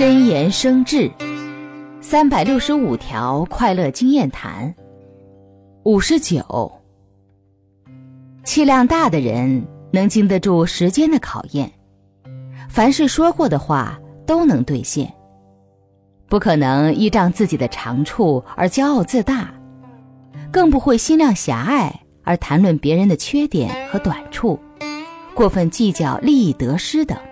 真言生智三百六十五条快乐经验谈五十九。气量大的人能经得住时间的考验凡是说过的话都能兑现。不可能依仗自己的长处而骄傲自大更不会心量狭隘而谈论别人的缺点和短处过分计较利益得失等。